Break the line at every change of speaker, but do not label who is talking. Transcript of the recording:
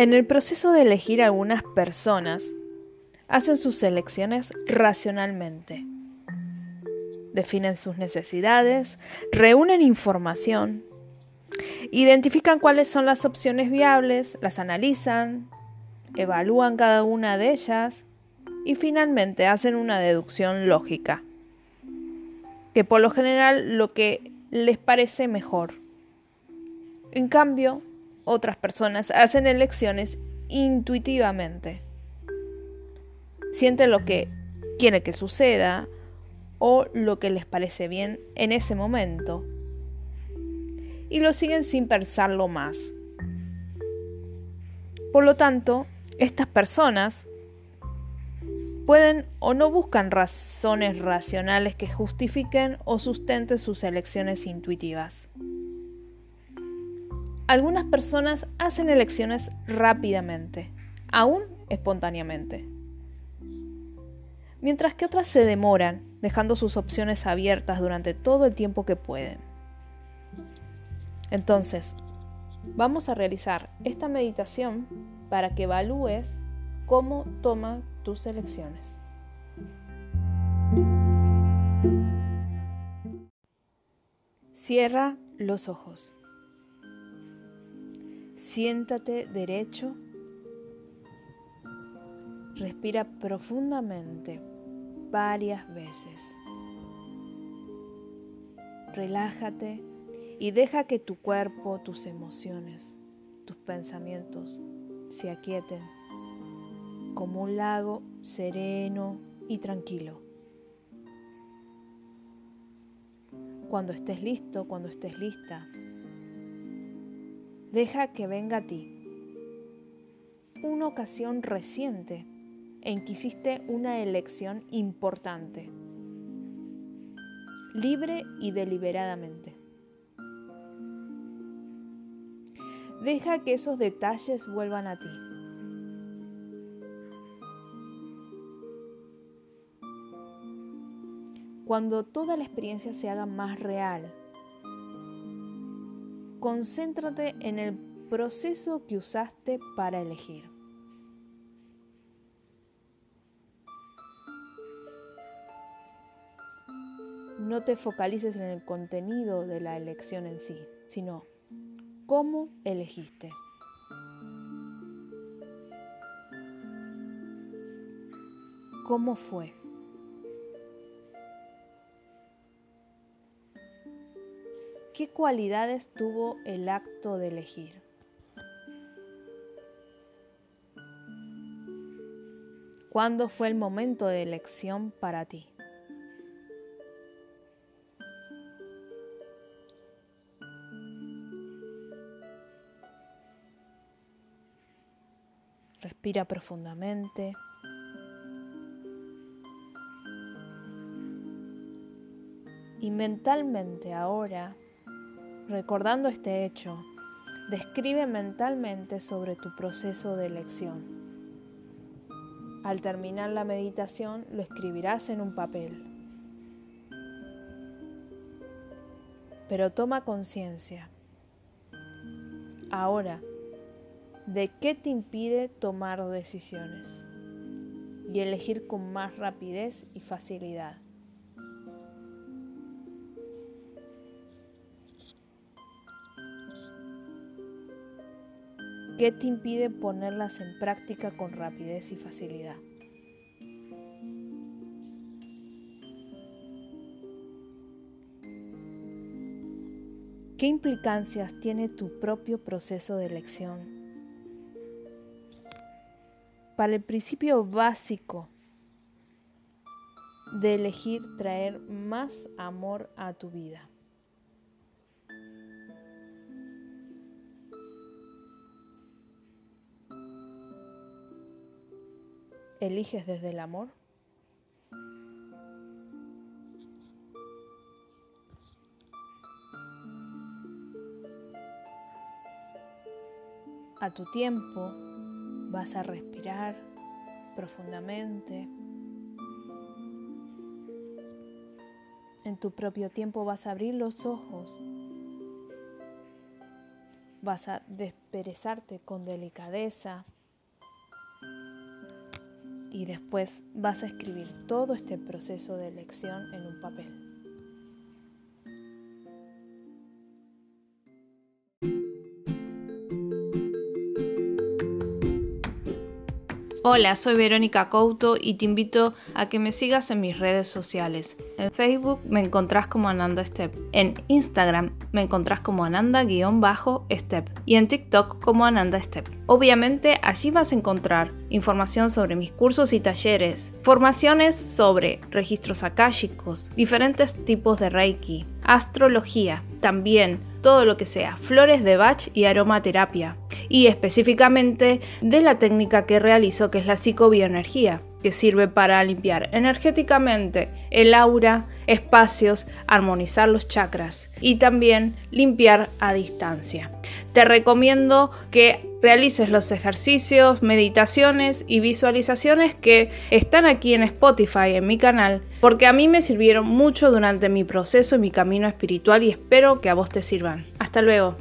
En el proceso de elegir algunas personas, hacen sus elecciones racionalmente. Definen sus necesidades, reúnen información, identifican cuáles son las opciones viables, las analizan, evalúan cada una de ellas y finalmente hacen una deducción lógica, que por lo general lo que les parece mejor. En cambio, otras personas hacen elecciones intuitivamente. Sienten lo que quiere que suceda o lo que les parece bien en ese momento y lo siguen sin pensarlo más. Por lo tanto, estas personas pueden o no buscan razones racionales que justifiquen o sustenten sus elecciones intuitivas. Algunas personas hacen elecciones rápidamente, aún espontáneamente, mientras que otras se demoran, dejando sus opciones abiertas durante todo el tiempo que pueden. Entonces, vamos a realizar esta meditación para que evalúes cómo toma tus elecciones. Cierra los ojos. Siéntate derecho. Respira profundamente varias veces. Relájate y deja que tu cuerpo, tus emociones, tus pensamientos se aquieten como un lago sereno y tranquilo. Cuando estés listo, cuando estés lista, deja que venga a ti una ocasión reciente en que hiciste una elección importante, libre y deliberadamente. Deja que esos detalles vuelvan a ti. Cuando toda la experiencia se haga más real, concéntrate en el proceso que usaste para elegir. No te focalices en el contenido de la elección en sí, sino cómo elegiste. ¿Cómo fue? ¿Qué cualidades tuvo el acto de elegir? ¿Cuándo fue el momento de elección para ti? Respira profundamente. Y mentalmente ahora, recordando este hecho, describe mentalmente sobre tu proceso de elección. Al terminar la meditación lo escribirás en un papel. Pero toma conciencia. Ahora, de qué te impide tomar decisiones y elegir con más rapidez y facilidad. ¿Qué te impide ponerlas en práctica con rapidez y facilidad? ¿Qué implicancias tiene tu propio proceso de elección para el principio básico de elegir traer más amor a tu vida. ¿Eliges desde el amor? A tu tiempo, Vas a respirar profundamente. En tu propio tiempo vas a abrir los ojos vas a desperezarte con delicadeza y después vas a escribir todo este proceso de elección en un papel. Hola, soy Verónica Couto y te invito a que me sigas en mis redes sociales. En Facebook me encontrás como Ananda Step, en Instagram me encontrás como Ananda-Step y en TikTok como Ananda Step. Obviamente allí vas a encontrar información sobre mis cursos y talleres, formaciones sobre registros akáshicos, diferentes tipos de Reiki, astrología, también todo lo que sea flores de Bach y aromaterapia, y específicamente de la técnica que realizo que es la psicobioenergía que sirve para limpiar energéticamente el aura, espacios, armonizar los chakras y también limpiar a distancia. Te recomiendo que realices los ejercicios, meditaciones y visualizaciones que están aquí en Spotify, en mi canal, porque a mí me sirvieron mucho durante mi proceso y mi camino espiritual y espero que a vos te sirvan. Hasta luego.